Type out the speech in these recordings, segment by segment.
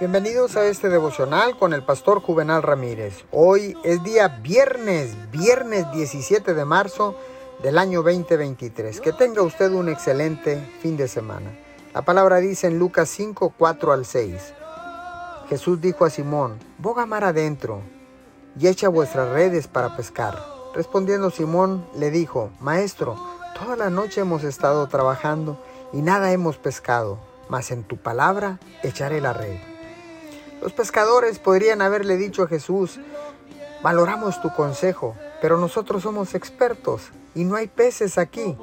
Bienvenidos a este devocional con el pastor Juvenal Ramírez. Hoy es día viernes, viernes 17 de marzo del año 2023. Que tenga usted un excelente fin de semana. La palabra dice en Lucas 5, 4 al 6. Jesús dijo a Simón, boga mar adentro y echa vuestras redes para pescar. Respondiendo Simón le dijo, Maestro, toda la noche hemos estado trabajando y nada hemos pescado, mas en tu palabra echaré la red. Los pescadores podrían haberle dicho a Jesús, valoramos tu consejo, pero nosotros somos expertos y no hay peces aquí.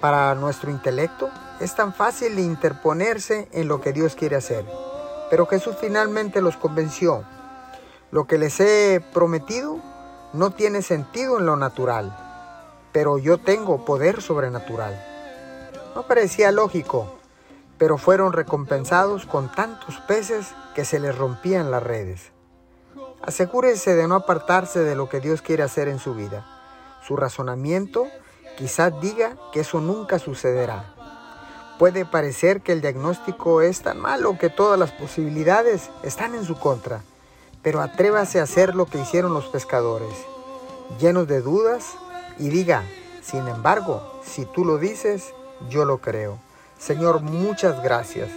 Para nuestro intelecto es tan fácil interponerse en lo que Dios quiere hacer. Pero Jesús finalmente los convenció. Lo que les he prometido no tiene sentido en lo natural, pero yo tengo poder sobrenatural. No parecía lógico, pero fueron recompensados con tantos peces que se les rompían las redes. Asegúrese de no apartarse de lo que Dios quiere hacer en su vida. Su razonamiento quizás diga que eso nunca sucederá. Puede parecer que el diagnóstico es tan malo que todas las posibilidades están en su contra, pero atrévase a hacer lo que hicieron los pescadores, llenos de dudas, y diga, sin embargo, si tú lo dices, yo lo creo. Señor, muchas gracias,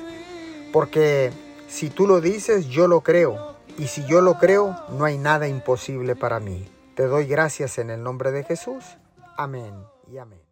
porque si tú lo dices, yo lo creo, y si yo lo creo, no hay nada imposible para mí. Te doy gracias en el nombre de Jesús. Amén y amén.